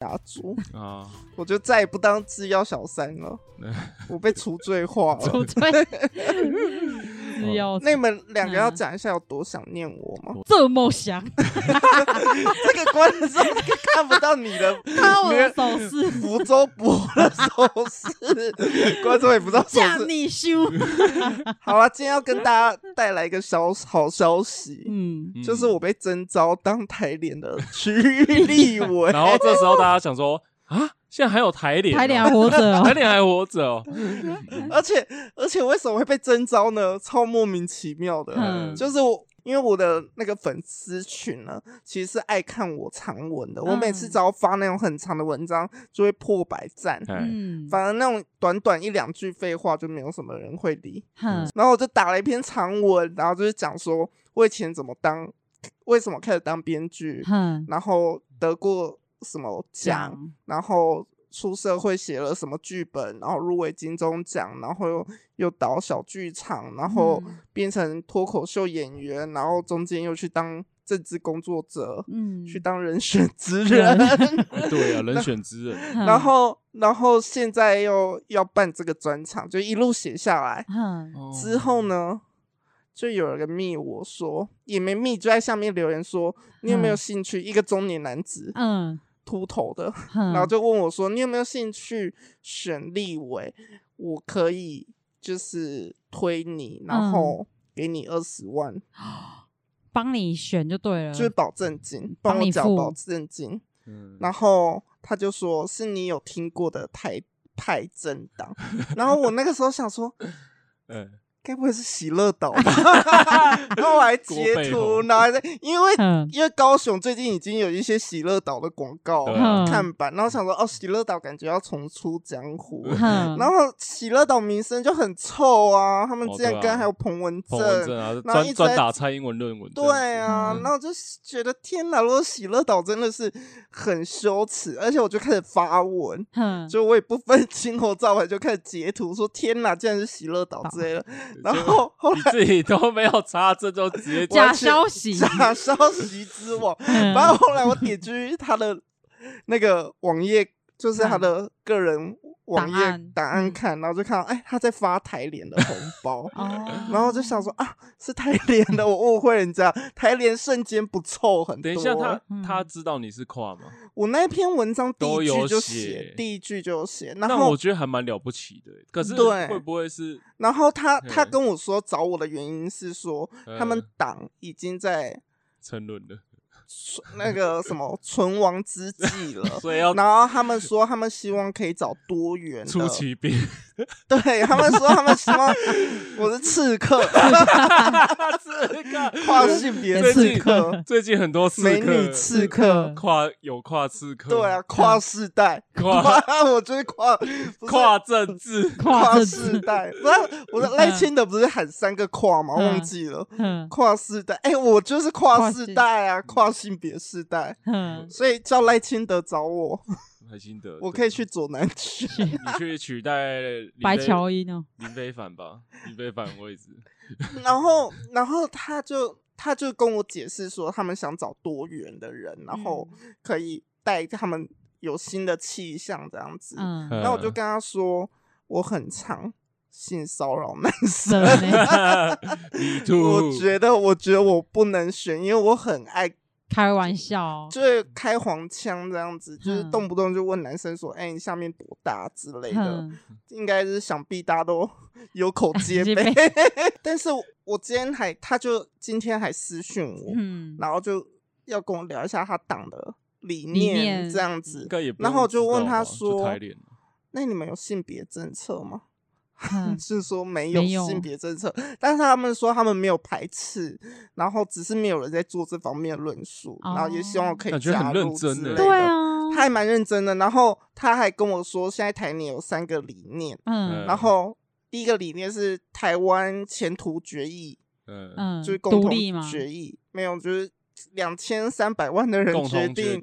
打住啊！我就再也不当制药小三了，我被除罪化了。除罪。那你们两个要讲一下有多想念我吗？这么想，这个观众看不到你的，看我的手势，福州博的手势，观众也不知道手势。叫你修。好了，今天要跟大家带来一个小好消息，嗯，就是我被征召当台联的区域 立委。然后这时候大家想说啊。现在还有台联，台联还活着，台联还活着哦。而且而且为什么会被征召呢？超莫名其妙的，嗯、就是我因为我的那个粉丝群呢，其实是爱看我长文的。嗯、我每次只要发那种很长的文章，就会破百赞。嗯，反而那种短短一两句废话，就没有什么人会理。嗯，然后我就打了一篇长文，然后就是讲说我以前怎么当，为什么开始当编剧，嗯，然后得过。什么奖？然后出社会写了什么剧本？然后入围金钟奖，然后又又导小剧场，然后变成脱口秀演员，然后中间又去当政治工作者，嗯，去当人 选之人。对啊，人选之人。然后，然后现在又要办这个专场，就一路写下来。嗯，之后呢，就有人密我说，也没密，就在下面留言说，你有没有兴趣？一个中年男子。嗯。秃头的，然后就问我说：“你有没有兴趣选立委？我可以就是推你，然后给你二十万，帮你选就对了，就是保证金，帮我缴保证金。然后他就说：是你有听过的台派政党。然后我那个时候想说，嗯。”该不会是喜乐岛吧？然后我还截图，然后还在，因为因为高雄最近已经有一些喜乐岛的广告看板，然后想说哦，喜乐岛感觉要重出江湖，然后喜乐岛名声就很臭啊，他们之前跟还有彭文正，然后一直专打蔡英文论文，对啊，然后就觉得天哪，如果喜乐岛真的是很羞耻，而且我就开始发文，就我也不分青红皂白就开始截图说天哪，竟然是喜乐岛。之类的。然后后来自己都没有查，这就直接假消息，假消息之王。然后后来我点进去他的那个网页，就是他的个人。网页档案看，然后就看到，哎，他在发台联的红 包，然后就想说啊，是台联的，我误会人家，台联瞬间不臭很多。等一下，他他知道你是跨吗？我那篇文章第一句就写，第一句就写，然后我觉得还蛮了不起的。可是对，会不会是？然后他他跟我说找我的原因是说，他们党已经在沉沦了。那个什么存亡之 际了，所以要然后他们说他们希望可以找多元，出奇兵，对他们说他们希望我是刺客，刺客跨性别刺客，最近很多美女刺客，跨有跨刺客，对啊，跨世代，跨 我觉得跨跨政治，跨世代，不是我的赖清德不是喊三个跨吗？忘记了，跨世代，哎，我就是跨世代啊，跨。性别世代，嗯，所以叫赖清德找我，赖清德，我可以去左南区，你去取代白乔英哦，林非凡吧，林非凡位置。然后，然后他就他就跟我解释说，他们想找多元的人，然后可以带他们有新的气象这样子。嗯，然后我就跟他说，我很长性骚扰男生，我觉得，我觉得我不能选，因为我很爱。开玩笑，就是开黄腔这样子，就是动不动就问男生说：“哎，你下面多大之类的。”应该是想必大家都 有口皆碑。但是我今天还，他就今天还私讯我，然后就要跟我聊一下他党的理念这样子。然后我就问他说：“那你们有性别政策吗？” 是说没有性别政策，但是他们说他们没有排斥，然后只是没有人在做这方面的论述，然后也希望我可以加入之类的。对啊，他还蛮认真的。然后他还跟我说，现在台里有三个理念，嗯，然后第一个理念是台湾前途决议，嗯，就是共同决议，没有，就是两千三百万的人决定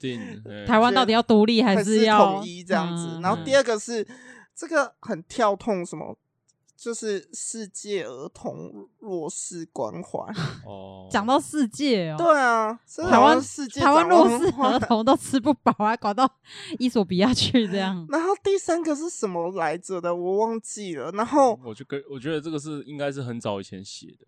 台湾到底要独立还是要统一这样子。然后第二个是这个很跳痛什么。就是世界儿童弱势关怀。哦，讲到世界哦，对啊，台湾世界台湾弱势儿儿童都吃不饱，还搞到伊索比亚去这样。然后第三个是什么来着的？我忘记了。然后我就跟我觉得这个是应该是很早以前写的。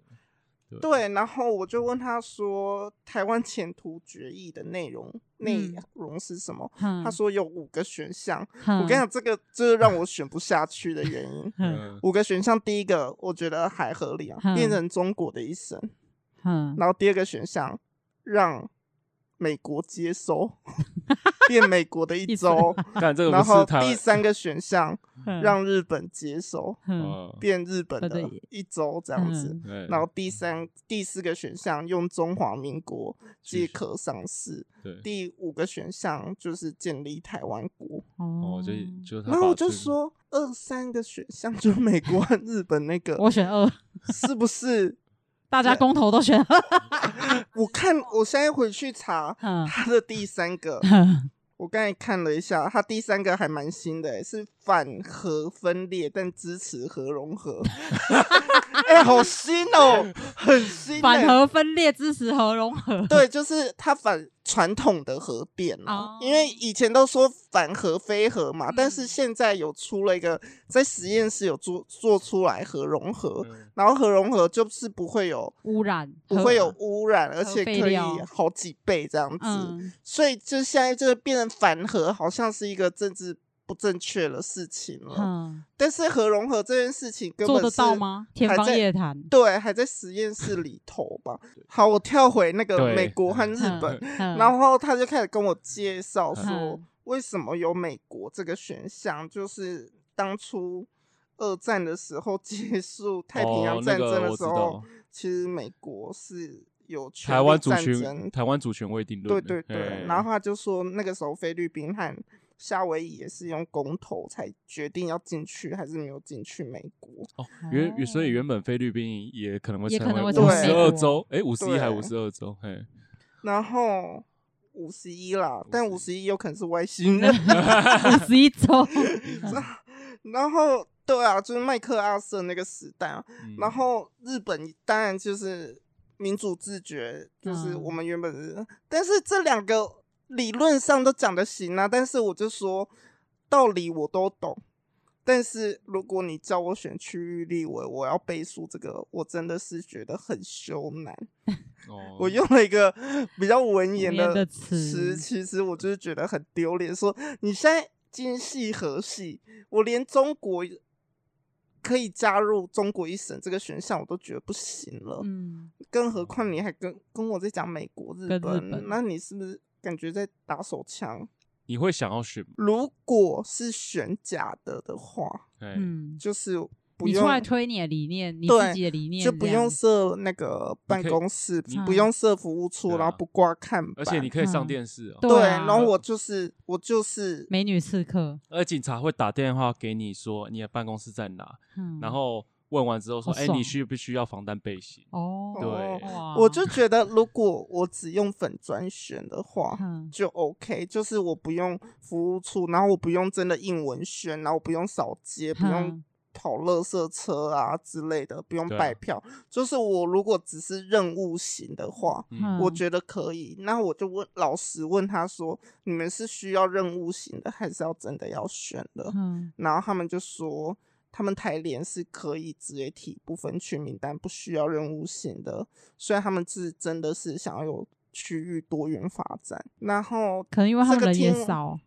对，对，然后我就问他说：“台湾前途决议的内容内容是什么？”嗯、他说有五个选项。嗯、我跟你讲，这个就是让我选不下去的原因。嗯、五个选项，第一个我觉得还合理啊，嗯、变成中国的一生。嗯、然后第二个选项让美国接收，变美国的一州。然后第三个选项。让日本接手，嗯、变日本的一周这样子。嗯、然后第三、第四个选项用中华民国借壳上市。第五个选项就是建立台湾国。哦，就就然后我就说二三个选项就美国和日本那个，我选二，是不是？大家公投都选二。我看我现在回去查他的第三个。我刚才看了一下，他第三个还蛮新的，是反核分裂，但支持核融合。哎、欸，好新哦，很新。反核分裂，支持核融合。对，就是他反传统的核变啊，oh. 因为以前都说反核非核嘛，嗯、但是现在有出了一个在实验室有做做出来核融合，嗯、然后核融合就是不会有污染，不会有污染，而且可以好几倍这样子，嗯、所以就现在就变成反核，好像是一个政治。不正确的事情了，嗯、但是核融合这件事情根本是做得到吗？天方夜谭。对，还在实验室里头吧。好，我跳回那个美国和日本，然后他就开始跟我介绍说，为什么有美国这个选项，就是当初二战的时候 结束太平洋战争的时候，哦那个、其实美国是有台湾主权，台湾主权未定论。对对对，然后他就说那个时候菲律宾和夏威夷也是用公投才决定要进去还是没有进去美国哦，原所以原本菲律宾也可能会成为五十二州，哎，五十一还五十二州，嘿，然后五十一啦，但五十一有可能是外星人，五十一州，然后对啊，就是麦克阿瑟那个时代啊，然后日本当然就是民主自觉，就是我们原本是，但是这两个。理论上都讲的行啊，但是我就说道理我都懂，但是如果你叫我选区域立委，我要背书这个，我真的是觉得很羞难。哦，我用了一个比较文言的词，其实我就是觉得很丢脸。说你现在今夕何夕，我连中国可以加入中国一省这个选项我都觉得不行了，嗯，更何况你还跟跟我在讲美国、日本，日本那你是不是？感觉在打手枪，你会想要选？如果是选假的的话，嗯，就是不用你出来推你的理念，你自己的理念，就不用设那个办公室，不用设服务处，然后不挂看板，而且你可以上电视哦。对，然后我就是我就是美女刺客，而警察会打电话给你说你的办公室在哪，嗯然后。问完之后说：“哎、欸，你需不需要防弹背心？”哦，对，我就觉得如果我只用粉专选的话，就 OK，就是我不用服务处，然后我不用真的印文宣，然后我不用扫街，不用跑垃圾车啊之类的，不用拜票。啊、就是我如果只是任务型的话，嗯、我觉得可以。那我就问老师问他说：“你们是需要任务型的，还是要真的要选的？”嗯、然后他们就说。他们台联是可以直接提不分区名单，不需要任务型的。虽然他们是真的是想要有区域多元发展，然后可能因为他们人也少，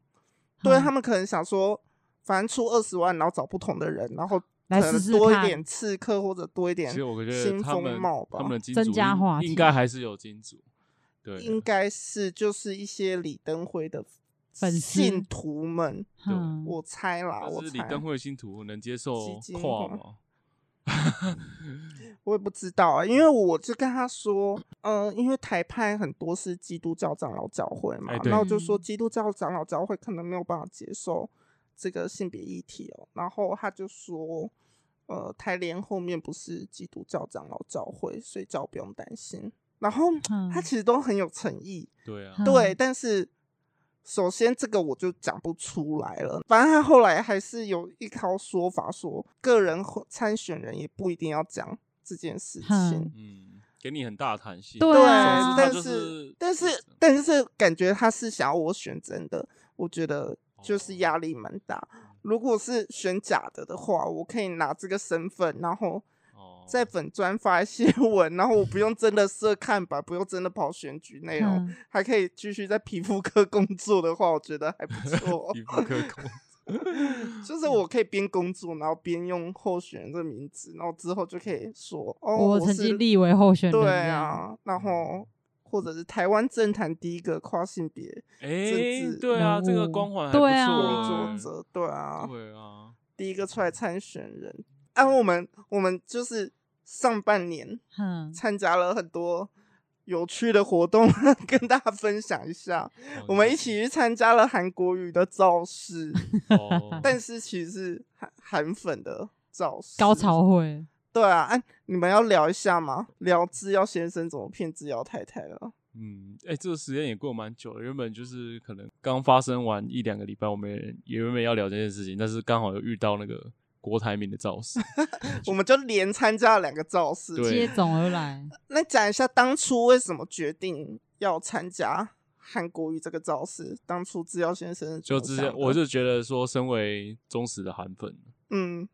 对他们可能想说，反正出二十万，然后找不同的人，然后可能多一点刺客或者多一点新风貌吧。他们增加话题应该还是有金主，对，应该是就是一些李登辉的。信徒们，对我猜啦，我猜。李登辉信徒能接受跨吗？我也不知道啊，因为我就跟他说，嗯、呃，因为台派很多是基督教长老教会嘛，然后就说基督教长老教会可能没有办法接受这个性别议题哦，然后他就说，呃，台联后面不是基督教长老教会，所以叫不用担心。然后他其实都很有诚意，对啊，对，但是。首先这个我就讲不出来了。反正他后来还是有一套说法，说个人参选人也不一定要讲这件事情。嗯，给你很大的弹性。对啊，但是但是但是感觉他是想要我选真的，我觉得就是压力蛮大。如果是选假的的话，我可以拿这个身份，然后。在粉专发一些 文，然后我不用真的设看板，不用真的跑选举内容，嗯、还可以继续在皮肤科工作的话，我觉得还不错。皮肤科工 作，就是我可以边工作，然后边用候选人的名字，然后之后就可以说哦，我曾经立为候选人。对啊，然后或者是台湾政坛第一个跨性别哎，对啊，这个光环还不错，作者对啊，对啊，第一个出来参选人。啊，我们我们就是上半年嗯参加了很多有趣的活动，跟大家分享一下。我们一起去参加了韩国语的造势，但是其实是韩韩粉的造势高潮会。对啊，哎，你们要聊一下吗？聊制药先生怎么骗制药太太了？嗯，哎，这个时间也过蛮久了。原本就是可能刚发生完一两个礼拜，我们也原本要聊这件事情，但是刚好又遇到那个。郭台铭的造势，我们就连参加了两个造势，接踵而来。那讲一下当初为什么决定要参加韩国瑜这个造势？当初制药先生就之前我就觉得说，身为忠实的韩粉，嗯，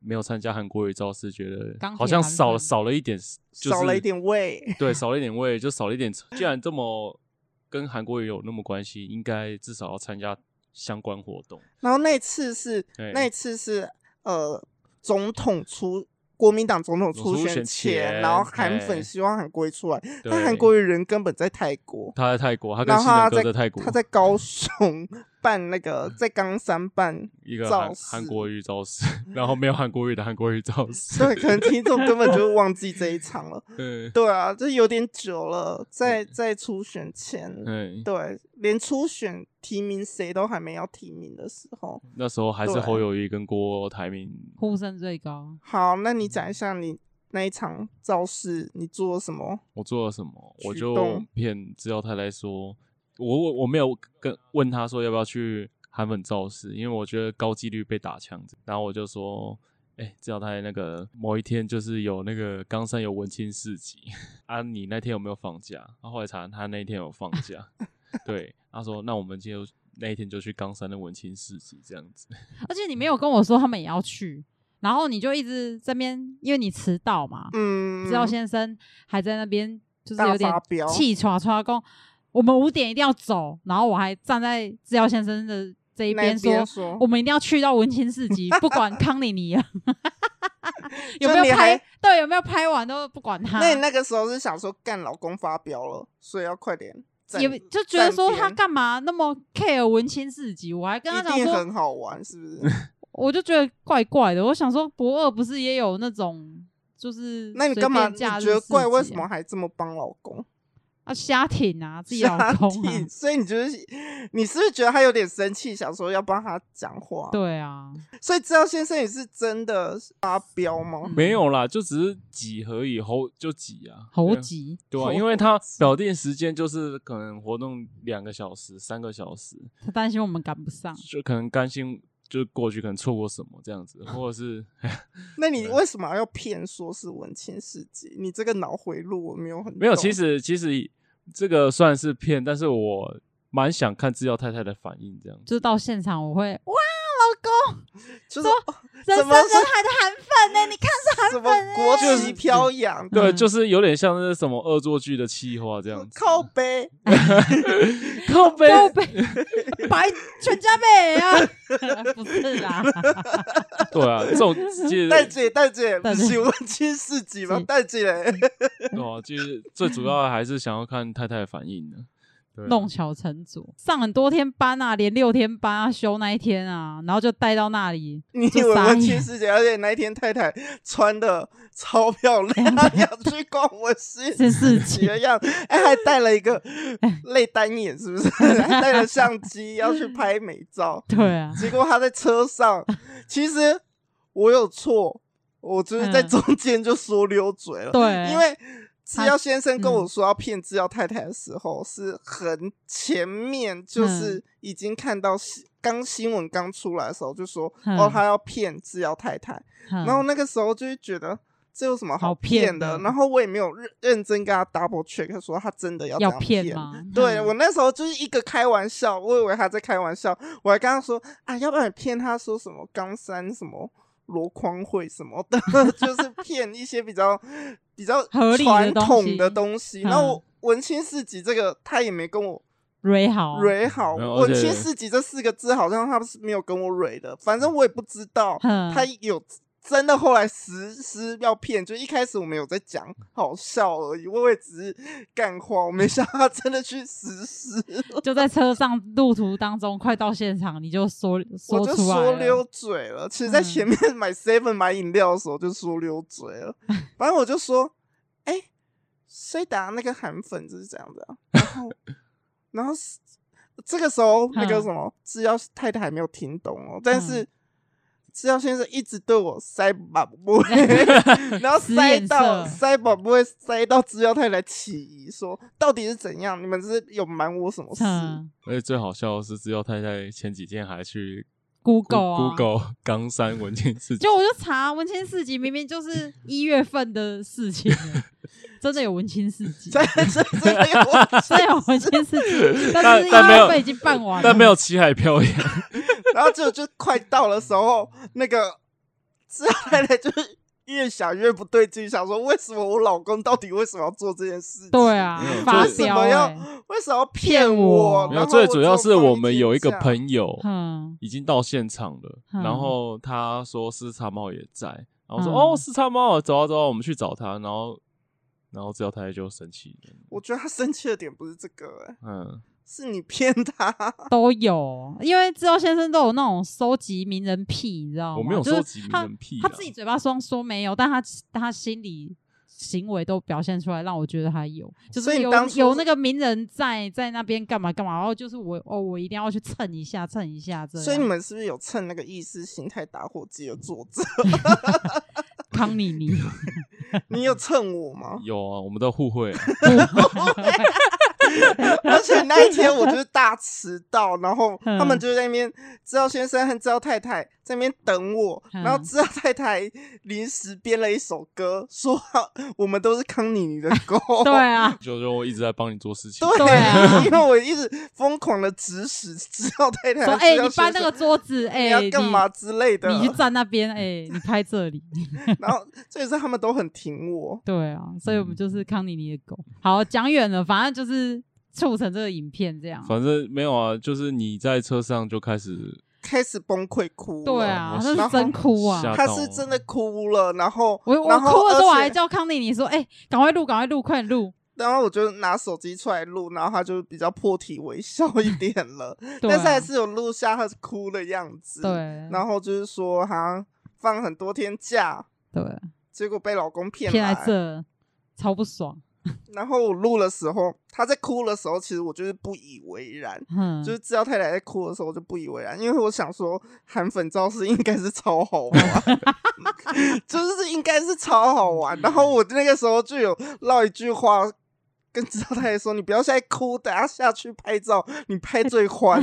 没有参加韩国瑜造势，觉得好像少少了一点，就是，少了一点味，对，少了一点味，就少了一点。既然这么跟韩国瑜有那么关系，应该至少要参加相关活动。然后那次是那次是。呃，总统出国民党总统初选前，前然后韩粉希望韩国瑜出来，但韩国瑜人根本在泰国，他在泰国，他跟新人哥在泰国，他在高雄。办那个在冈山办一个韩韩国瑜造势，然后没有韩国瑜的韩国瑜造势，对，可能听众根本就忘记这一场了。对，对啊，这有点久了，在在初选前，对，对，连初选提名谁都还没要提名的时候，那时候还是侯友宜跟郭台铭呼声最高。好，那你讲一下你那一场造势，你做了什么？我做了什么？我就骗制药太太说。我我我没有跟问他说要不要去韩粉造势，因为我觉得高几率被打枪子。然后我就说，哎、欸，制药太太那个某一天就是有那个冈山有文青市集啊，你那天有没有放假？他后后来查他那一天有放假，对，他说那我们就那一天就去冈山的文青市集这样子。而且你没有跟我说他们也要去，然后你就一直这边，因为你迟到嘛，嗯，知道先生还在那边就是有点气喘喘工。我们五点一定要走，然后我还站在制药先生的这一边说，说，我们一定要去到文青市集，不管 康妮妮啊，有没有拍，对，有没有拍完都不管他。那你那个时候是想说干老公发飙了，所以要快点，也就觉得说他干嘛那么 care 文青市集，我还跟他讲说很好玩，是不是？我就觉得怪怪的，我想说博二不是也有那种，就是那你干嘛？你觉得怪？为什么还这么帮老公？啊，瞎挺啊，自己老公啊，所以你就是，你是不是觉得他有点生气，想说要帮他讲话？对啊，所以知道先生也是真的发飙吗？没有啦，就只是挤而已，猴就挤啊，猴挤，对啊，因为他表定时间就是可能活动两个小时、三个小时，他担心我们赶不上，就可能担心。就过去可能错过什么这样子，或者是，那你为什么要骗说是文青市集？你这个脑回路我没有很没有，其实其实这个算是骗，但是我蛮想看制药太太的反应，这样子。就到现场我会哇。老公，就说人山人海的韩粉呢？你看是韩粉，国旗飘扬，对，就是有点像那什么恶作剧的气话这样子。靠背，靠背，靠背，白全家美啊！不是啦，对啊，这种大姐大姐，不是文青市集吗？大姐，对啊，其实最主要还是想要看太太的反应的。弄巧成拙，上很多天班啊，连六天班啊，休那一天啊，然后就带到那里。你以为文青市集，而且那一天太太穿的超漂亮，要去逛文青市集的样子，哎，还带了一个泪单眼，是不是？还带了相机要去拍美照。对啊，结果他在车上，其实我有错，我就是在中间就说溜嘴了。对，因为。制药先生跟我说要骗制药太太的时候，是很前面，就是已经看到刚新闻刚出来的时候，就说哦，他要骗制药太太，然后那个时候就是觉得。这有什么好骗的？然后我也没有认认真跟他 double check，说他真的要这样骗吗？对，我那时候就是一个开玩笑，我以为他在开玩笑，我还跟他说啊，要不然你骗他说什么冈山什么箩筐会什么的，就是骗一些比较比较传统的东西。然后文青市集这个他也没跟我蕊好蕊好，文青市集这四个字好像他是没有跟我蕊的，反正我也不知道他有。真的后来实施要骗，就一开始我们有在讲好笑而已，我也只是干话，我没想到他真的去实施。就在车上路途当中，快到现场你就说说 我就说溜嘴了。其实，在前面买 seven 买饮料的时候就说溜嘴了。反正我就说，哎、欸，谁打那个韩粉就是这样子、啊。然后，然后这个时候那个什么制药太太还没有听懂哦，但是。制药先生一直对我塞宝贝，然后塞到塞宝贝，塞到制药太太起疑，说到底是怎样？你们是有瞒我什么事？而且最好笑的是，制药太太前几天还去 Google Google 冈山文青市集，就我就查文青市集，明明就是一月份的事情。真的有文青市集，真的真的有，真的有文青市集，但是因为会已经办完了，但没有七海飘扬。然后就就快到的时候，那个制药太太就是越想越不对劲，想说为什么我老公到底为什么要做这件事？对啊，为什么要为什么要骗我？没有，最主要是我们有一个朋友，嗯已经到现场了，然后他说四叉猫也在，然后说哦四叉猫，走啊走啊，我们去找他，然后。然后制药太太就生气。我觉得他生气的点不是这个、欸，嗯，是你骗他。都有，因为制药先生都有那种收集名人癖，你知道吗？我没有收集名人癖、啊，他自己嘴巴说说没有，但他他心里行为都表现出来，让我觉得他有，就是有有那个名人在在那边干嘛干嘛，然后就是我哦，我一定要去蹭一下蹭一下这样。所以你们是不是有蹭那个意识形态打火机的作者？康妮妮，你有蹭我吗？有啊，我们都互惠。而且那一天我就是大迟到，然后他们就在那边，知道先生和知道太太在那边等我，然后知道太太临时编了一首歌，说我们都是康妮妮的狗。对啊，就说我一直在帮你做事情。对啊，因为我一直疯狂的指使知道太太说：“哎，你搬那个桌子，哎，你要干嘛之类的？你去站那边，哎，你拍这里。”然后这也是他们都很挺我。对啊，所以我们就是康妮妮的狗。好，讲远了，反正就是。促成这个影片这样，反正没有啊，就是你在车上就开始开始崩溃哭，对啊，他是真哭啊，他是真的哭了，然后我我哭的时候我还叫康妮妮说，哎，赶快录，赶快录，快点录，然后我就拿手机出来录，然后他就比较破涕为笑一 点了，但是还是有录下他哭的样子，对，然后就是说他放很多天假，对，结果被老公骗骗来这，超不爽。然后我录的时候，他在哭的时候，其实我就是不以为然。嗯，就是知道太太在哭的时候，我就不以为然，因为我想说韩粉造势应该是超好玩，就是应该是超好玩。然后我那个时候就有唠一句话。跟制药太太说：“你不要现在哭，等下下去拍照，你拍最欢，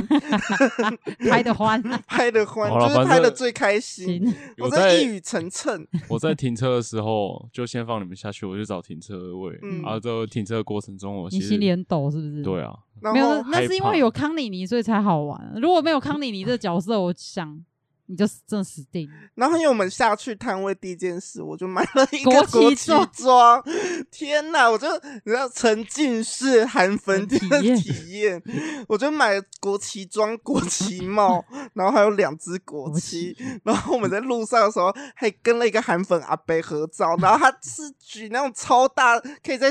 拍的欢，拍的欢，就是拍的最开心。”我在一语成谶。我在停车的时候就先放你们下去，我去找停车位。然后在停车的过程中，我你心里很抖是不是？对啊，没有，那是因为有康妮妮，所以才好玩。如果没有康妮妮这个角色，我想。你就真的死定。然后因为我们下去摊位第一件事，我就买了一个国旗装。天哪！我就你知道沉浸式韩粉体验体验，我就买国旗装、国旗帽，然后还有两只国旗。然后我们在路上的时候，还跟了一个韩粉阿伯合照。然后他是举那种超大，可以在。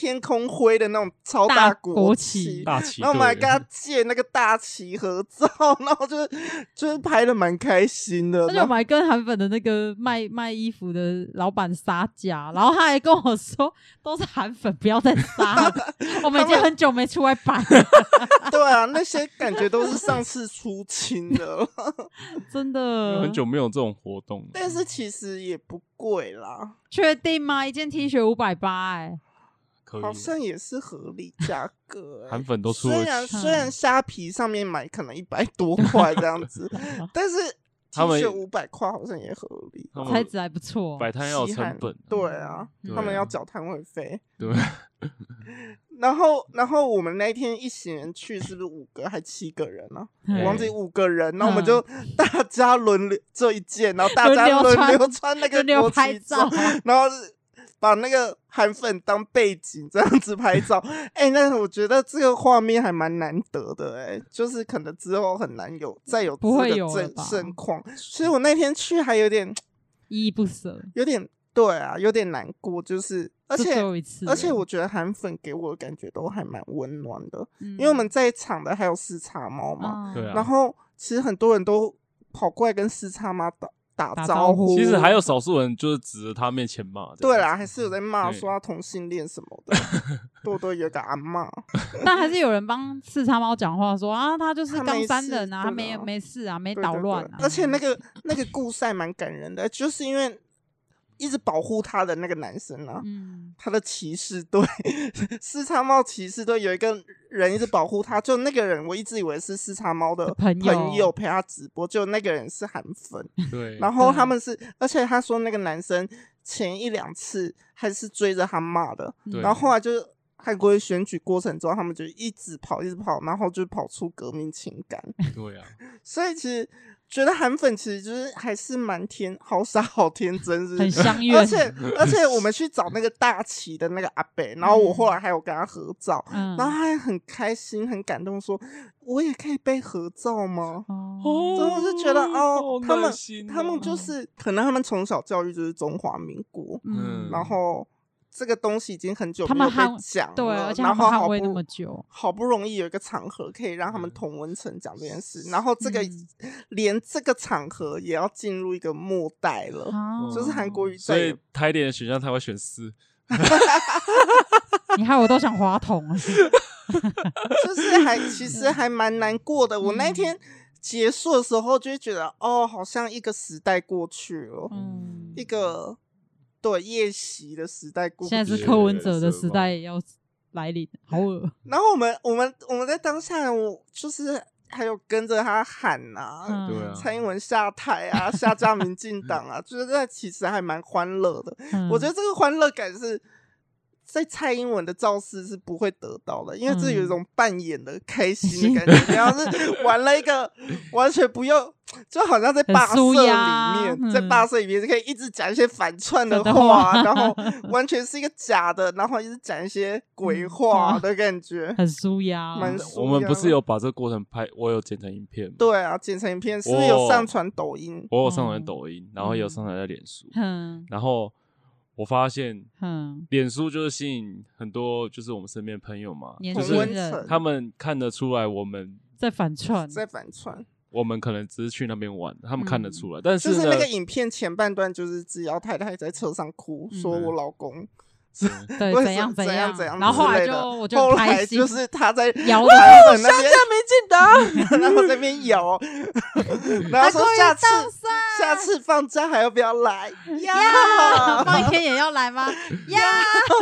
天空灰的那种超大国旗，大旗，然后我们还跟他借那个大旗合照，然后就是就是拍的蛮开心的。而且我们还跟韩粉的那个卖卖衣服的老板杀价，然后他还跟我说，都是韩粉，不要再撒了。我们已经很久没出来摆。对啊，那些感觉都是上次出清的，真的很久没有这种活动。但是其实也不贵啦，确定吗？一件 T 恤五百八，哎。好像也是合理价格，韩粉都出了。虽然虽然虾皮上面买可能一百多块这样子，但是 T 恤五百块好像也合理，材质还不错。摆摊要成本，对啊，他们要缴摊位费。对。然后，然后我们那天一行人去，是不是五个还七个人呢？我忘记五个人，然后我们就大家轮流这一件，然后大家轮流穿那个国旗照，然后。把那个韩粉当背景这样子拍照，哎、欸，那我觉得这个画面还蛮难得的、欸，哎，就是可能之后很难有再有这个盛盛况。其实我那天去还有点依依不舍，有点对啊，有点难过，就是而且而且我觉得韩粉给我的感觉都还蛮温暖的，嗯、因为我们在场的还有四叉猫嘛，嗯、然后其实很多人都跑过来跟四叉猫打。打招呼，其实还有少数人就是指着他面前骂。对啦，还是有在骂说他同性恋什么的，多多有个阿骂。但还是有人帮四叉猫讲话说啊，他就是刚三人啊，他没没事啊，没捣乱啊。而且那个那个故事还蛮感人的，就是因为。一直保护他的那个男生啊，嗯、他的骑士队，四叉猫骑士队有一个人一直保护他，就那个人我一直以为是四叉猫的朋友陪他直播，就那个人是韩粉，对，然后他们是，而且他说那个男生前一两次还是追着他骂的，然后后来就是韩国瑜选举过程中，他们就一直跑，一直跑，然后就跑出革命情感，对啊，所以其实。觉得韩粉其实就是还是蛮天好傻好天真，是，是很相 约。而且而且我们去找那个大旗的那个阿伯，然后我后来还有跟他合照，嗯、然后他还很开心很感动，说我也可以被合照吗？哦，所以我就觉得哦，他们他们就是可能他们从小教育就是中华民国，嗯，然后。这个东西已经很久没有被讲了，对，而且然后好不那么久，好不容易有一个场合可以让他们同文层讲这件事，然后这个连这个场合也要进入一个末代了，就是韩国。语，所以台联的选项他会选四，你害我都想滑筒，就是还其实还蛮难过的。我那天结束的时候就会觉得，哦，好像一个时代过去了，嗯，一个。对，夜袭的时代过，现在是柯文哲的时代要来临，好恶。然后我们我们我们在当下，我就是还有跟着他喊呐、啊，嗯、蔡英文下台啊，下 架民进党啊，就是在其实还蛮欢乐的。嗯、我觉得这个欢乐感是。在蔡英文的造势是不会得到的，因为这有一种扮演的开心的 感觉。你要是玩了一个完全不用，就好像在霸社里面，在霸社里面就可以一直讲一些反串的话，然后 完全是一个假的，然后一直讲一些鬼话的感觉，很舒压。我们不是有把这个过程拍，我有剪成影片。对啊，剪成影片是有上传抖音，我有上传抖音，然后有上传在脸书，嗯然后。我发现，嗯，脸书就是吸引很多，就是我们身边朋友嘛，就是他们看得出来我们在反串，在反串。我们可能只是去那边玩，他们看得出来。但是就是那个影片前半段，就是只要太太在车上哭，说我老公 对怎样怎样怎样，然后后来就我就后来就是他在摇那边，下架没进的，然后在那边摇，然后说下次。下次放假还要不要来？要，放一天也要来吗？要，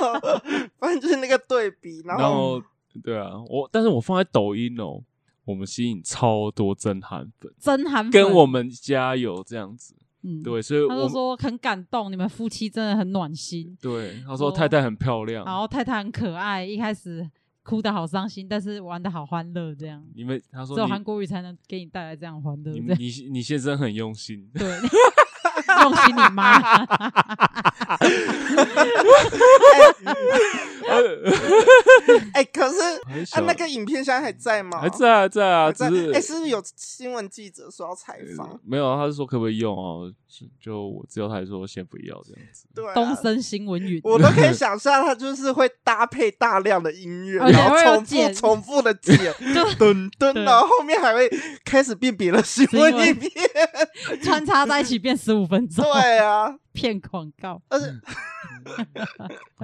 反正就是那个对比。然后，然后对啊，我但是我放在抖音哦，我们吸引超多真韩粉，真韩粉跟我们加油这样子。嗯，对，所以他就说很感动，你们夫妻真的很暖心。对，他说太太很漂亮，然后太太很可爱，一开始。哭得好伤心，但是玩得好欢乐，这样。因为他说只有韩国语才能给你带来这样欢乐。你你你先生很用心，对 用心你妈。哎，可是啊，那个影片现在还在吗？还在啊，在啊，只是哎，是不是有新闻记者说要采访？没有，他是说可不可以用啊？就我只有他还说先不要这样子。对，东森新闻云，我都可以 想象他就是会搭配大量的音乐，然后重复重复的剪，噔噔，然后后面还会开始变别的新闻影片，穿插在一起变十五分钟。对啊，骗广告。而且，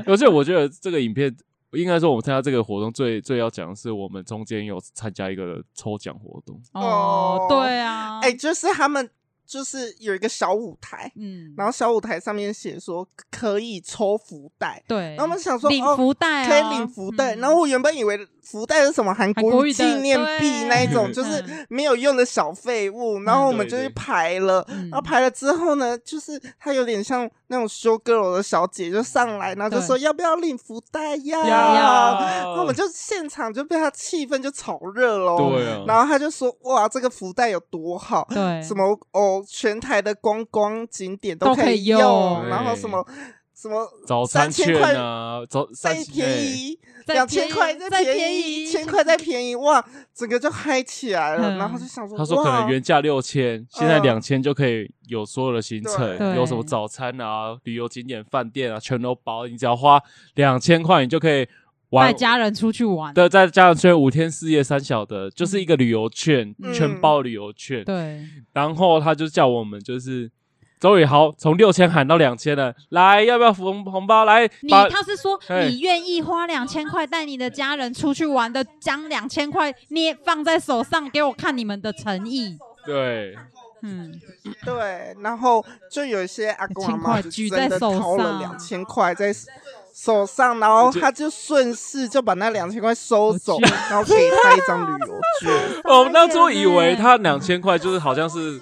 而且我觉得这个影片。应该说，我们参加这个活动最最要讲的是，我们中间有参加一个抽奖活动。哦，对啊，哎、欸，就是他们就是有一个小舞台，嗯，然后小舞台上面写说可以抽福袋，对，然后我们想说领福袋、哦、可以领福袋，嗯、然后我原本以为福袋是什么韩国纪念币那一种，就是没有用的小废物，然后我们就去排了，然后排了之后呢，就是它有点像那种 show girl 的小姐就上来，然后就说要不要领福袋呀？然后我们就现场就被他气氛就炒热了，对啊，然后他就说哇，这个福袋有多好，对，什么哦，全台的观光景点都可以用，然后什么。什么早餐券啊？早再便宜两千块，再便宜一千块，再便宜哇！整个就嗨起来了。然后就想说，他说可能原价六千，现在两千就可以有所有的行程，有什么早餐啊、旅游景点、饭店啊，全都包。你只要花两千块，你就可以带家人出去玩。对，带家人出去五天四夜三小的，就是一个旅游券，全包旅游券。对，然后他就叫我们就是。周宇豪从六千喊到两千了，来，要不要红红包？来，你他是说你愿意花两千块带你的家人出去玩的，将两千块捏放在手上给我看你们的诚意。对，嗯，对，然后就有一些阿公阿妈举在手上，掏了两千块在手上，然后他就顺势就把那两千块收走，然后给他一张旅游券。我们当初以为他两千块就是好像是。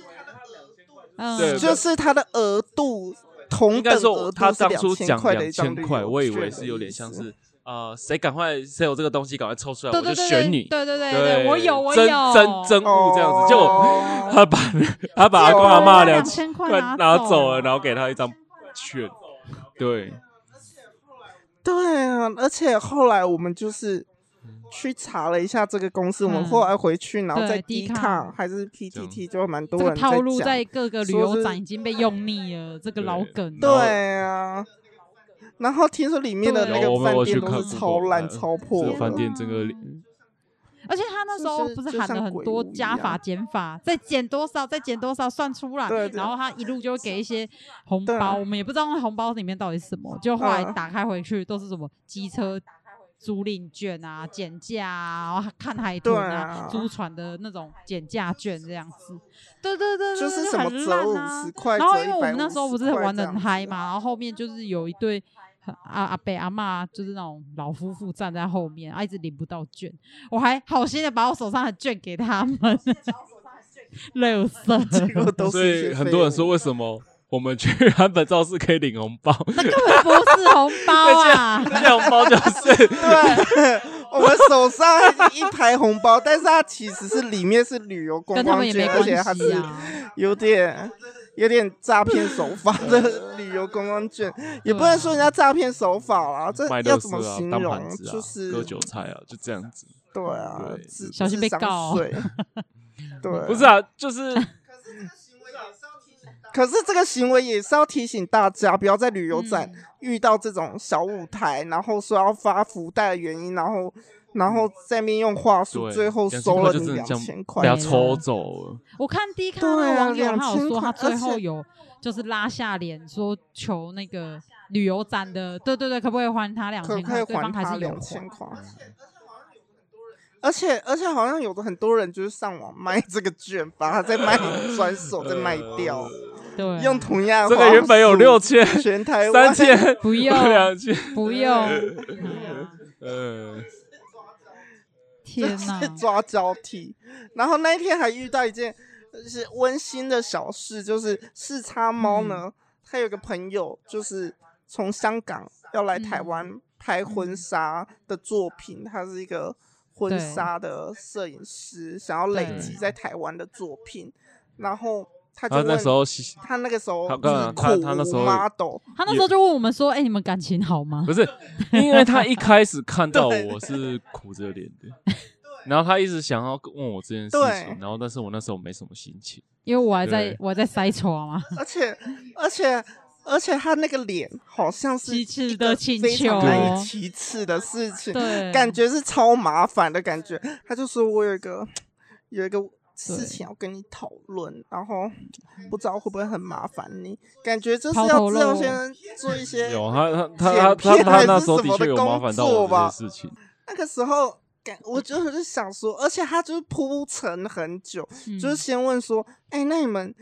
对，就是他的额度，同等额度他当初讲两千块，我以为是有点像是，呃，谁赶快谁有这个东西赶快抽出来，我就选你。对对对对，我有我有。真真真物这样子，就他把 他把阿公阿嬷两千块拿走了，然后给他一张券。对，对啊，而且后来我们就是。去查了一下这个公司，我们后来回去，然后在 D 卡还是 PTT 就蛮多人套路，在各个旅游展已经被用腻了，这个老梗。对啊，然后听说里面的那个饭店都是超烂超破，饭店这个，而且他那时候不是喊了很多加法减法，再减多少再减多少算出来，然后他一路就会给一些红包，我们也不知道那红包里面到底是什么，就后来打开回去都是什么机车。租赁券啊，减价啊，然后看海豚啊，啊租船的那种减价券这样子，对对对，就是什么折五十块，然后因为我们那时候不是玩的很嗨嘛，然后后面就是有一对阿阿伯阿嬷，就是那种老夫妇站在后面，啊，一直领不到券，我还好心的把我手上的券给他们，乐色，结果都是所以很多人说为什么？我们去韩本造势可以领红包，那根本不是红包啊！那红包就是 对，我们 手上一排红包，但是它其实是里面是旅游观光券，而且它是有点有点诈骗手法的旅游观光券，也不能说人家诈骗手法啦，这要怎么形容？就是割韭菜啊，就这样子。对啊，小心被告。对，不是啊，就是。可是这个行为也是要提醒大家，不要在旅游展遇到这种小舞台，嗯、然后说要发福袋的原因，然后然后在那边用话术，最后收了你两千块，不要抽走了。我看 D 卡的网友他有说，他最后有就是拉下脸说求那个旅游展的，对对对，可不可以还他两千块？可以还他两千块。而且而且好像有的很多人就是上网卖这个券，把它再卖转手再卖掉。对，用同样这个原本有六千，全台湾三千，不用两千，不用。呃，天哪，抓交替。然后那一天还遇到一件是温馨的小事，就是四叉猫呢，他有个朋友就是从香港要来台湾拍婚纱的作品，他是一个婚纱的摄影师，想要累积在台湾的作品，然后。他就那时候，他那个时候，他他他那时候 model，他那时候就问我们说：“哎，你们感情好吗？” 不是，因为他一开始看到我是苦着脸的，然后他一直想要问我这件事情，然后但是我那时候没什么心情，因为我还在我还在塞床嘛，而且而且而且他那个脸好像是一次的请求，难以启齿的事情，对，感觉是超麻烦的感觉。他就说我有一个有一个。事情要跟你讨论，然后不知道会不会很麻烦你？感觉就是要先做一些有他他他他他那时候的确有麻烦到我的事情。那个时候感，我就是想说，而且他就是铺陈很久，嗯、就是先问说：“哎、欸，那你们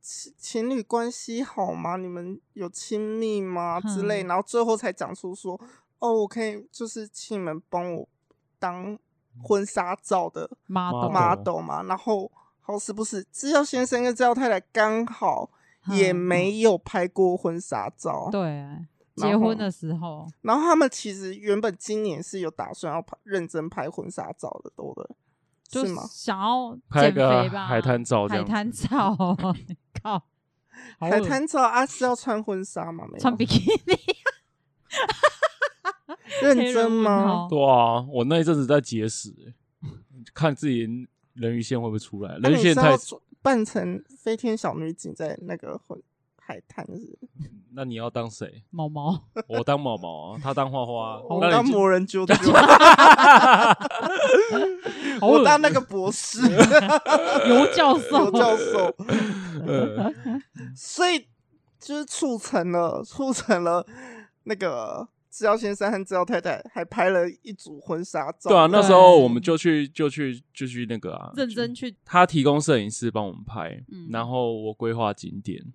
情情侣关系好吗？你们有亲密吗？之类，然后最后才讲出说，哦，我可以就是请你们帮我当婚纱照的 model model 嘛。然后好死不死，制药先生跟制药太太刚好也没有拍过婚纱照。对，结婚的时候，然后他们其实原本今年是有打算要拍认真拍婚纱照的，对的。是吗？想要拍个海滩照，海滩照，靠，海滩照啊是要穿婚纱吗？没有，穿比基尼，认真吗？对啊，我那一阵子在节食，看自己人鱼线会不会出来，人鱼线太扮成飞天小女警在那个。海滩是，那你要当谁？毛毛，我当毛毛啊，他当花花，我当魔人啾啾，我当那个博士，尤教授，尤教授，所以就是促成了，促成了那个制药先生和制药太太还拍了一组婚纱照。对啊，那时候我们就去，就去，就去那个啊，认真去，他提供摄影师帮我们拍，然后我规划景点。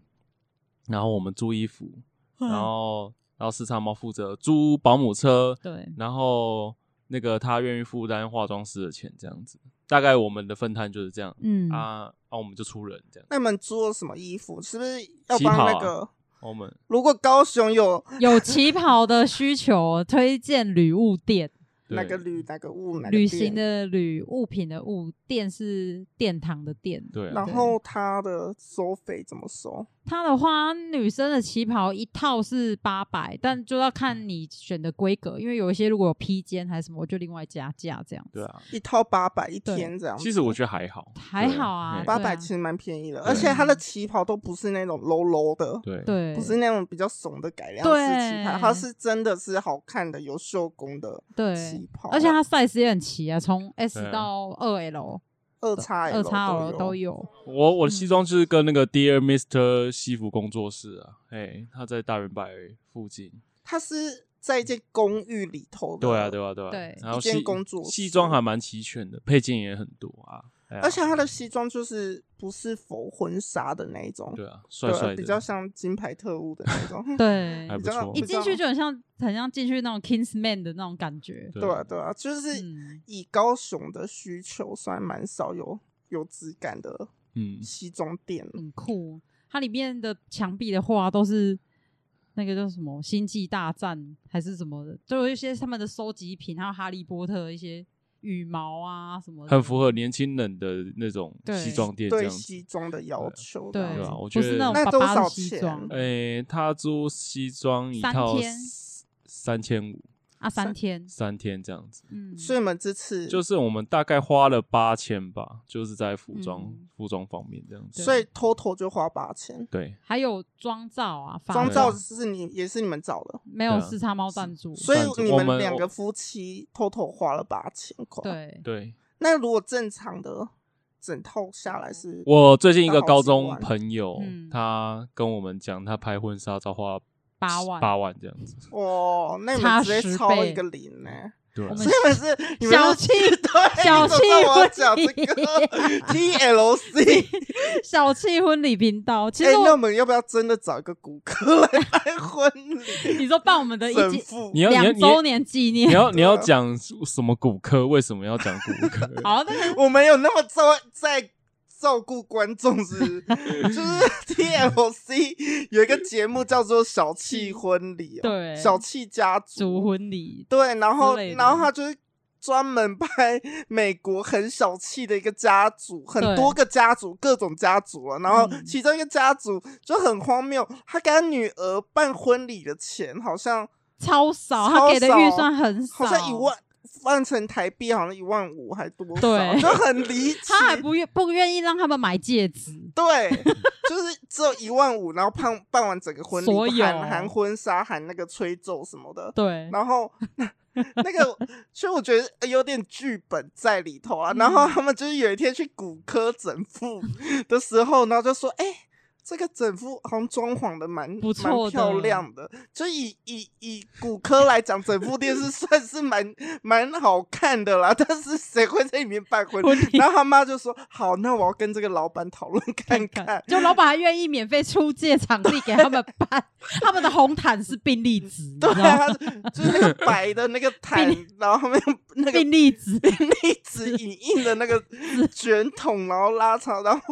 然后我们租衣服，然后然后市场猫负责租保姆车，对，然后那个他愿意负担化妆师的钱，这样子，大概我们的分摊就是这样，嗯啊，啊我们就出人这样。那你们租了什么衣服？是不是要帮那个、啊、我们？如果高雄有有旗袍的需求，推荐旅物店。哪个旅？哪个物？旅行的旅，物品的物，店是殿堂的殿。对，然后他的收费怎么收？他的话，女生的旗袍一套是八百，但就要看你选的规格，因为有一些如果有披肩还是什么，我就另外加价这样子。对啊，一套八百一天这样子。其实我觉得还好，还好啊，八百其实蛮便宜的，而且它的旗袍都不是那种 low low 的，对。对，不是那种比较怂的改良式旗袍，它是真的是好看的有绣工的旗袍，而且它 size 也很齐啊，从 S 到二 L。二叉二叉 L 都有。我我的西装就是跟那个 Dear Mister 西服工作室啊，哎，他在大圆柏附近。他是在一间公寓里头的。对啊，对啊，对啊。对。然后西工作西装还蛮齐全的，配件也很多啊。而且他的西装就是不是否婚纱的那一种，对啊，帅帅的，比较像金牌特务的那种，对，还不错。一进去就很像，很像进去那种 Kingsman 的那种感觉，对啊，对啊，就是以高雄的需求，算蛮少有有质感的，嗯，西装店很酷。它里面的墙壁的画都是那个叫什么《星际大战》还是什么的，就有一些他们的收集品，还有哈利波特一些。羽毛啊什么的，很符合年轻人的那种西装店这，对西装的要求，对吧？我觉得那多少钱？诶，他租西装一套三千五。啊，三天，三天这样子。嗯，所以我们这次就是我们大概花了八千吧，就是在服装服装方面这样子。所以 total 就花八千。对，还有妆造啊，妆造是你也是你们找的，没有四叉猫赞助，所以你们两个夫妻 total 花了八千块。对对。那如果正常的整套下来是？我最近一个高中朋友，他跟我们讲，他拍婚纱照花。八万八万这样子，哇！那你们直接超一个零呢？对，所以你们是小气，对，小气婚礼 TLC 小气婚礼频道。其实，那我们要不要真的找一个骨科来办婚礼？你说办我们的 一季，你要两周年纪念，你要你要讲什么骨科？为什么要讲骨科？好，我们有那么在在。照顾观众是，就是 TLC 有一个节目叫做《小气婚礼》，对，小气家族。婚礼，对，然后然后他就是专门拍美国很小气的一个家族，很多个家族，各种家族了，然后其中一个家族就很荒谬，他给他女儿办婚礼的钱好像超少，他给的预算很少，好像一万。换成台币好像一万五还多少，对，就很离奇。他还不愿不愿意让他们买戒指，对，就是只有一万五，然后办办完整个婚礼，含含婚纱，含那个吹奏什么的，对。然后 那个，所以我觉得有点剧本在里头啊。然后他们就是有一天去骨科整复的时候，然后就说：“哎、欸，这个整幅好像装潢的蛮不错、蛮漂亮的。就以以以骨科来讲，整副店是算是蛮蛮好看的啦。但是谁会在里面办婚礼？然后他妈就说：“好，那我要跟这个老板讨论看看。”就老板还愿意免费出借场地给他们办，他们的红毯是宾利紫，对啊，就是那个白的那个 毯，然后后面 那个宾利紫，宾利紫影印的那个卷筒，然后拉长，然后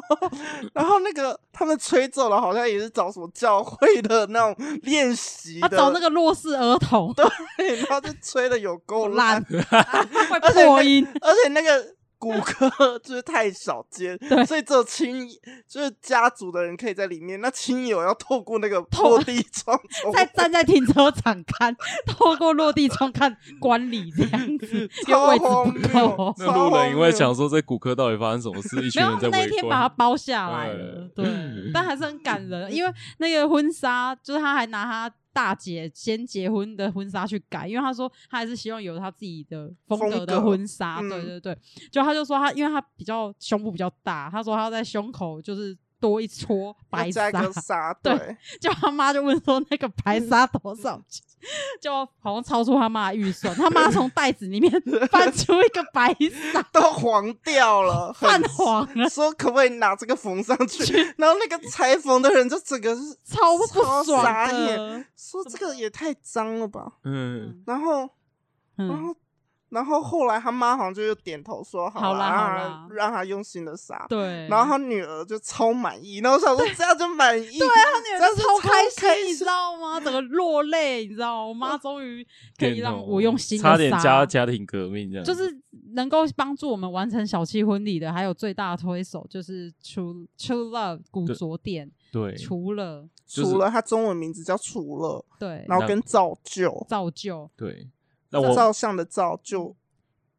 然后那个他们吹。奏了，好像也是找什么教会的那种练习，他找那个弱势儿童，对，然后就吹的有够 烂，会破音，而且那个。古柯 就是太少见，所以只有亲，就是家族的人可以在里面。那亲友要透过那个 落地窗，再站在停车场看，透过落地窗看观礼这样子，超荒谬。那路人因为想说，在骨科到底发生什么事？一群人在围。那一天把他包下来了，对，但还是很感人，因为那个婚纱，就是他还拿他。大姐先结婚的婚纱去改，因为她说她还是希望有她自己的风格的婚纱。嗯、对对对，就她就说她，因为她比较胸部比较大，她说她要在胸口就是。多一撮白纱，对，就她妈就问说那个白纱多少钱，就好像超出他妈的预算。他妈从袋子里面翻出一个白纱，都黄掉了，泛黄了，说可不可以拿这个缝上去？然后那个裁缝的人就整个是超不爽超傻眼，说这个也太脏了吧。嗯，然后，然后。然后后来他妈好像就又点头说好了，让让他用心的杀。对。然后他女儿就超满意，然后我想说这样就满意。对啊，他女儿就超开心，你知道吗？整个落泪，你知道吗？我妈终于 可以让我用心。差点加家庭革命这样。就是能够帮助我们完成小七婚礼的，还有最大的推手就是 True True Love 古着店。对。除了除了他中文名字叫除了。对。然后跟造就。造就。对。照相的照就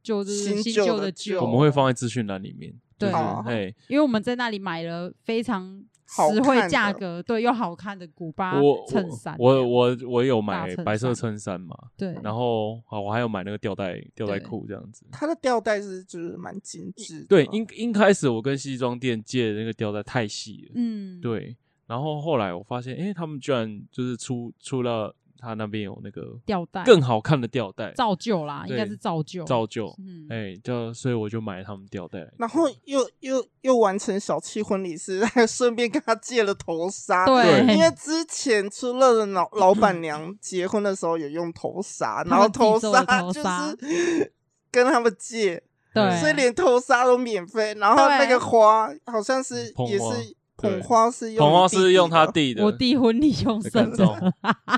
就是新旧的旧，我们会放在资讯栏里面。对，哎，因为我们在那里买了非常实惠价格，对，又好看的古巴衬衫。我我我有买白色衬衫嘛？对。然后啊，我还有买那个吊带吊带裤这样子。它的吊带是就是蛮精致。对，一一开始我跟西装店借的那个吊带太细了。嗯。对。然后后来我发现，哎，他们居然就是出出了。他那边有那个吊带，更好看的吊带，造就啦，应该是造就，造就，嗯，哎，就所以我就买了他们吊带，然后又又又完成小气婚礼时，还顺便跟他借了头纱，对，因为之前出乐的老老板娘结婚的时候有用头纱，然后头纱就是跟他们借，对，所以连头纱都免费，然后那个花好像是也是。捧花是用，捧花是用他弟的，我弟婚礼用剩的，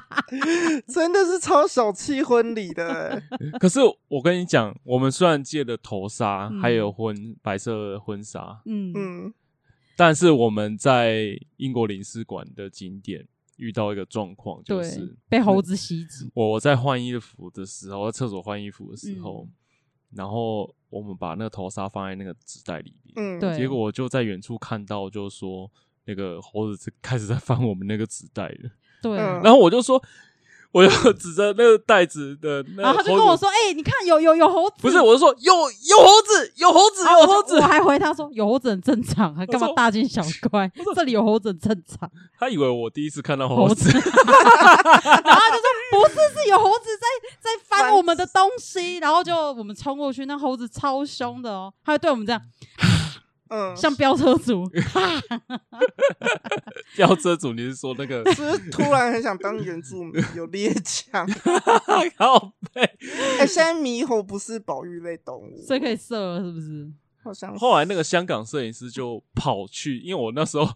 真的是超小气婚礼的。可是我跟你讲，我们虽然借了头纱，还有婚白色婚纱，嗯。嗯，但是我们在英国领事馆的景点遇到一个状况，就是被猴子袭击。我在换衣服的时候，在厕所换衣服的时候。然后我们把那个头纱放在那个纸袋里面，嗯，对。结果我就在远处看到，就是说那个猴子开始在 翻我们那个纸袋了，对。然后我就说。我就指着那个袋子的，然后他就跟我说：“哎，你看，有有有猴子。”不是，我就说有有猴子，有猴子，有猴子。我还回他说：“有猴子很正常，还干嘛大惊小怪？这里有猴子很正常。”他以为我第一次看到猴子，然后就说：“不是，是有猴子在在翻我们的东西。”然后就我们冲过去，那猴子超凶的哦，他就对我们这样。嗯，像飙车族，飙车族，你是说那个？是不是突然很想当原住民，有猎枪？好背。哎，现在猕猴不是保育类动物，所以可以射了，是不是？好像。后来那个香港摄影师就跑去，因为我那时候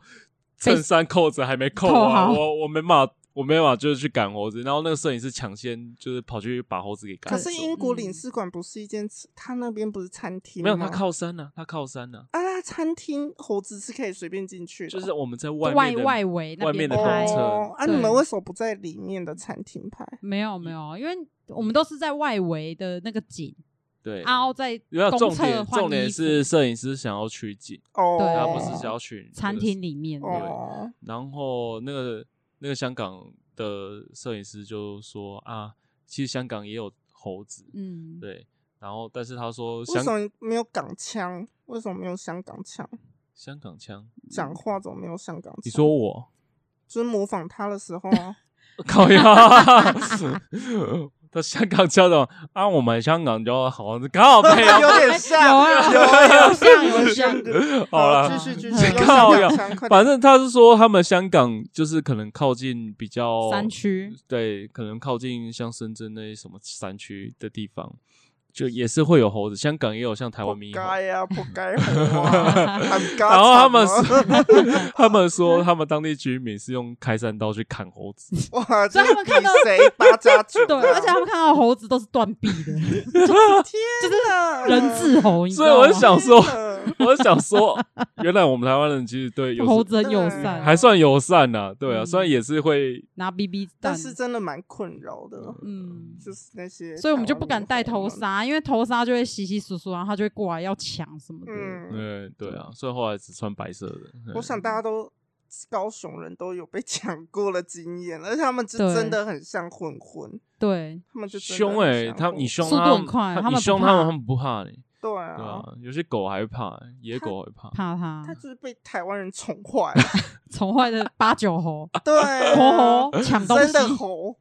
衬衫扣子还没扣啊，我我没办法。我没有办法，就是去赶猴子，然后那个摄影师抢先就是跑去把猴子给赶。可是英国领事馆不是一间，他那边不是餐厅吗？没有，他靠山呢，他靠山呢。啊，餐厅猴子是可以随便进去的，就是我们在外外外围外面的公车。啊，你们为什么不在里面的餐厅拍？没有没有，因为我们都是在外围的那个景。对，然后在重点重点是摄影师想要取景，哦，他不是想要取餐厅里面。对，然后那个。那个香港的摄影师就说啊，其实香港也有猴子，嗯，对。然后，但是他说，为什么没有港腔？为什么没有香港腔？香港腔，讲话怎么没有香港腔？你说我，就是模仿他的时候啊，靠呀！他香港腔的啊，我们香港就好像刚好配有，有点像，有有有像有像的。好了，继续继续。靠呀！反正他是说他们香港就是可能靠近比较山区，对，可能靠近像深圳那些什么山区的地方。就也是会有猴子，香港也有像台湾猕猴。不该呀，不该猴啊！然后他们说，他们说他们当地居民是用开山刀去砍猴子。哇！所以他们看到谁八加九？对，而且他们看到猴子都是断臂的。天哪！人质猴，所以我就想说，我就想说，原来我们台湾人其实对猴子很友善，还算友善呐。对啊，虽然也是会拿 BB 弹，但是真的蛮困扰的。嗯，就是那些，所以我们就不敢带头纱。因为头纱就会稀稀疏疏，然后他就会过来要抢什么的。嗯，对对啊，所以后来只穿白色的。我想大家都高雄人都有被 抢过的经验，而且他们就真的很像混混。对，他们就凶哎，他你凶他，速度很快，你凶他们，他们不怕你。对啊，有些狗还会怕，野狗会怕。怕他，他就是被台湾人宠坏，宠坏的八九猴。对，猴猴抢东西，真的猴。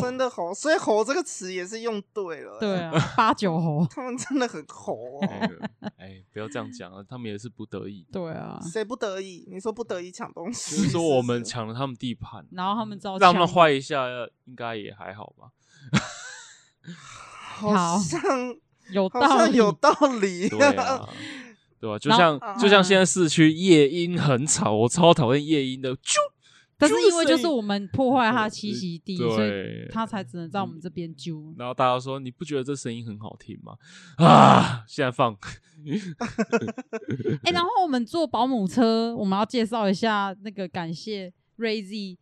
真的猴，所以“猴”这个词也是用对了。对啊，八九猴，他们真的很猴哦。哎，不要这样讲啊，他们也是不得已。对啊，谁不得已？你说不得已抢东西？就是说我们抢了他们地盘，然后他们遭让他们坏一下，应该也还好吧？好像有道理，有道理。对啊，对吧？就像就像现在市区夜莺很吵，我超讨厌夜莺的，啾。但是因为就是我们破坏它的栖息地，所以它才只能在我们这边揪。然后大家说：“你不觉得这声音很好听吗？”啊，现在放。哎，然后我们坐保姆车，我们要介绍一下那个感谢 Ray-Z。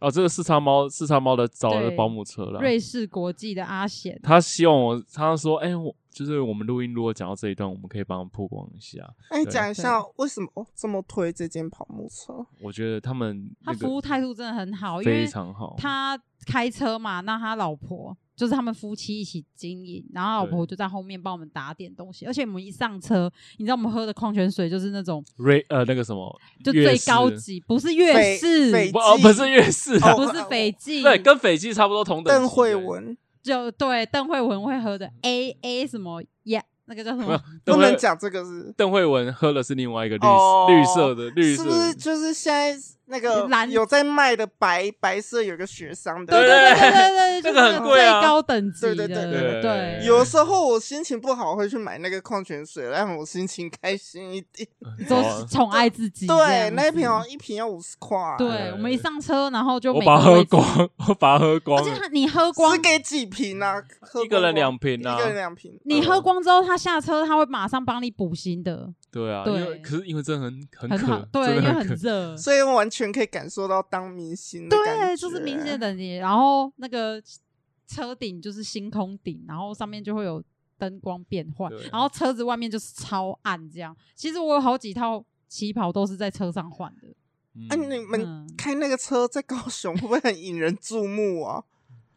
哦，这个四叉猫，四叉猫的找的保姆车了。瑞士国际的阿贤，他希望我，他说：“哎，我。”就是我们录音，如果讲到这一段，我们可以帮他们曝光一下。那你，讲一下为什么这么推这间跑木车？我觉得他们他服务态度真的很好，非常好。他开车嘛，那他老婆就是他们夫妻一起经营，然后老婆就在后面帮我们打点东西。而且我们一上车，你知道我们喝的矿泉水就是那种瑞呃那个什么，就最高级，不是悦式，不不是悦氏，不是斐济，对，跟斐济差不多同等。邓慧文。就对邓慧文会喝的 A A 什么呀？那个叫什么？不能讲这个是邓慧文喝的是另外一个绿绿色的绿色，是不是就是现在那个蓝有在卖的白白色有个雪桑的？对对对对对，这个很贵啊，最高等级的。对对对对，有时候我心情不好会去买那个矿泉水，让我心情开心一点。都是宠爱自己。对，那一瓶哦，一瓶要五十块。对，我们一上车，然后就我把它喝光，我把它喝光。而且你喝光是给几瓶啊？一个人两瓶啊，一个人两瓶。你喝光之后，他下车他会马上帮你补新的。对啊，因为可是因为真的很很渴，对，因为很热，所以完全可以感受到当明星的感觉。对，就是明星的等级。然后那个车顶就是星空顶，然后上面就会有灯光变换，然后车子外面就是超暗这样。其实我有好几套旗袍都是在车上换的。哎，你们开那个车在高雄会不会很引人注目啊？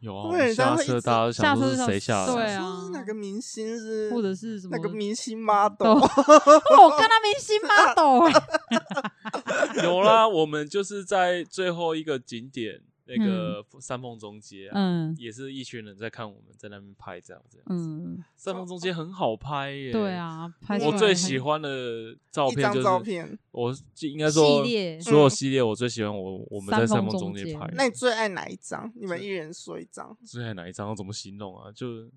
有啊，下车大家想说是谁下的？对啊，哪个明星是？或者是什么？哪个明星 model？我 跟他明星 model。有啦，我们就是在最后一个景点。那个三凤中街，嗯，也是一群人在看我们在那边拍照，这样子。嗯，三凤中街很好拍耶。对啊，拍我最喜欢的照片就是照片，我应该说所有系列我最喜欢我我们在三凤中街拍。那你最爱哪一张？你们一人说一张。最爱哪一张？怎么形容啊？就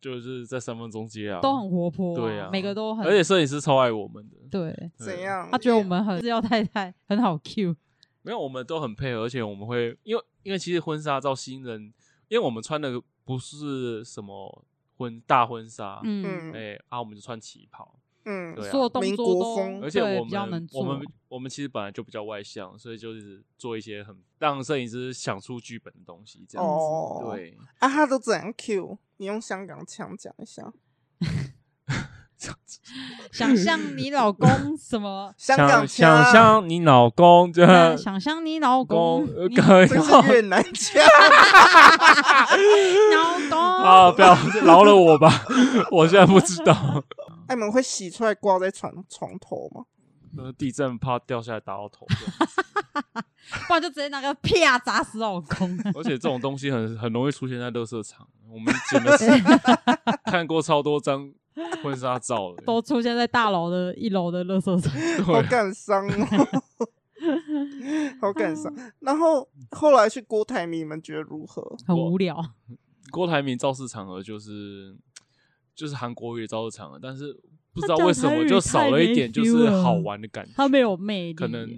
就是在三凤中街啊，都很活泼，对啊，每个都很，而且摄影师超爱我们的。对，怎样？他觉得我们很是要太太很好 Q。没有，我们都很配合，而且我们会，因为因为其实婚纱照新人，因为我们穿的不是什么婚大婚纱，嗯，哎，啊，我们就穿旗袍，嗯，对啊，做动作都而且我们我们我们其实本来就比较外向，所以就是做一些很让摄影师想出剧本的东西，这样子，哦、对，啊，他都怎样 Q？你用香港腔讲一下。想象你老公什么？香港想象你老公就想象你老公，这是越南腔。老公啊，不要饶了我吧！我现在不知道。哎你们会洗出来挂在床床头吗？地震怕掉下来打到头，不然就直接拿个啪砸死老公。而且这种东西很很容易出现在垃圾场，我们剪了看过超多张婚纱照的，都出现在大楼的一楼的垃圾场，好感伤哦，好感伤。然后后来去郭台铭，你们觉得如何？很无聊。郭台铭造势场合就是就是韩国瑜的造势场合，但是。不知道为什么就少了一点，就是好玩的感觉。他没有魅力。可能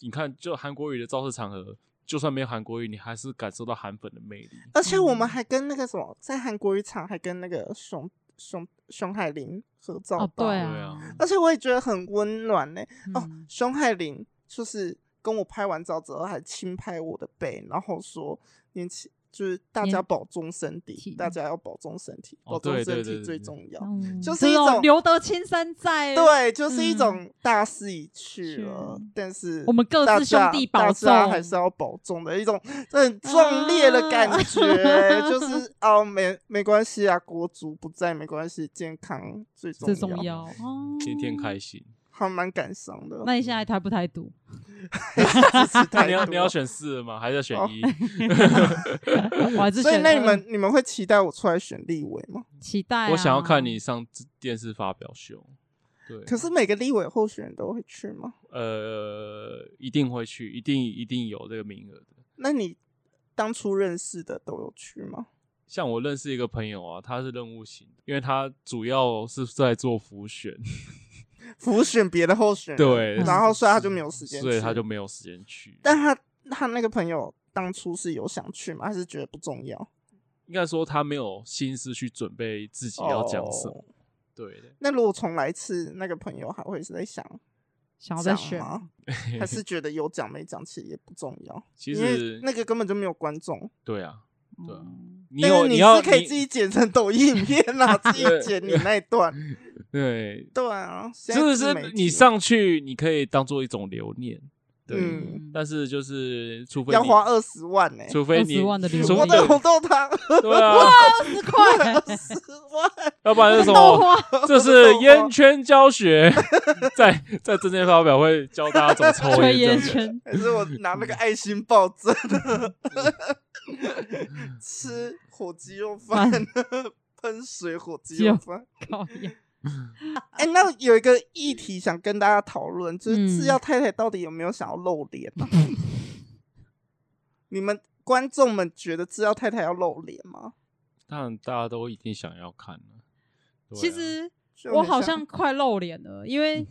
你看，就韩国语的造势场合，就算没有韩国语，你还是感受到韩粉的魅力。而且我们还跟那个什么，在韩国语场还跟那个熊熊熊海林合照。哦，对啊。而且我也觉得很温暖呢。哦，熊海林就是跟我拍完照之后，还轻拍我的背，然后说年轻。就是大家保重身体，大家要保重身体，保重身体最重要。就是一种留得青山在，对，就是一种大势已去了，但是我们各自兄弟保重，还是要保重的一种很壮烈的感觉。就 是哦，没没关系啊，国足不在没关系，健康最重要，最重要，天天开心。还蛮感伤的。那你现在台不台独？你要你要选四吗？还是选一？我还是。所以那你们你们会期待我出来选立委吗？期待。我想要看你上电视发表秀。对。可是每个立委候选人都会去吗？呃，一定会去，一定一定有这个名额的。那你当初认识的都有去吗？像我认识一个朋友啊，他是任务型的，因为他主要是在做浮选。辅选别的候选人，对，然后所以他就没有时间，所以他就没有时间去。但他他那个朋友当初是有想去吗？还是觉得不重要？应该说他没有心思去准备自己要讲什么。Oh, 对。那如果重来一次，那个朋友还会是在想想要再选吗？还是觉得有讲没讲其实也不重要？其实那个根本就没有观众。对啊，对啊。你有你是可以自己剪成抖音影片啊，自己剪你那一段。对对啊，就是你上去，你可以当做一种留念。对，但是就是除非要花二十万呢，除非你二十万的留念，我的红豆汤，对啊，二十块，二十万，要不然是什么？这是烟圈教学，在在证件发表会教大家怎么抽烟圈，还是我拿那个爱心抱枕，吃火鸡肉饭，喷水火鸡肉饭。哎、欸，那有一个议题想跟大家讨论，就是制药太太到底有没有想要露脸啊？嗯、你们观众们觉得制药太太要露脸吗？当然，大家都一定想要看了。啊、其实我好像快露脸了，因为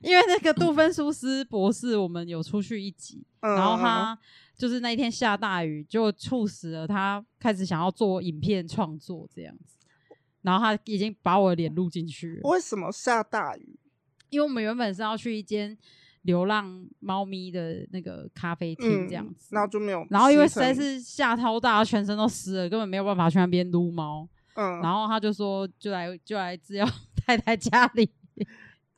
因为那个杜芬舒斯博士，我们有出去一集，嗯、然后他就是那一天下大雨，就促使了他开始想要做影片创作这样子。然后他已经把我的脸录进去了。为什么下大雨？因为我们原本是要去一间流浪猫咪的那个咖啡厅，这样子，然后就没有。然后因为实在是下超大，全身都湿了，根本没有办法去那边撸猫。嗯。然后他就说：“就来，就来制药 太太家里。”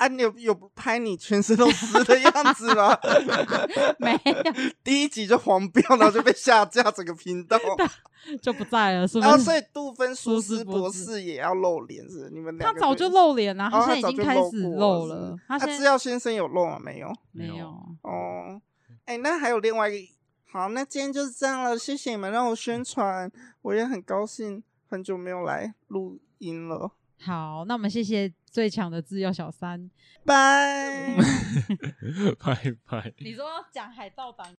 啊，你有有拍你全身都湿的样子吗？没有，第一集就黄标，然后就被下架整个频道，就不在了，是不是？然后所以杜芬苏斯博士也要露脸，是你们两个？他早就露脸了，他现在已经开始露了。他制药先生有露吗？没有，没有。哦，哎，那还有另外一个，好，那今天就是这样了，谢谢你们让我宣传，我也很高兴，很久没有来录音了。好，那我们谢谢最强的制药小三，拜 拜拜。你说讲海盗版。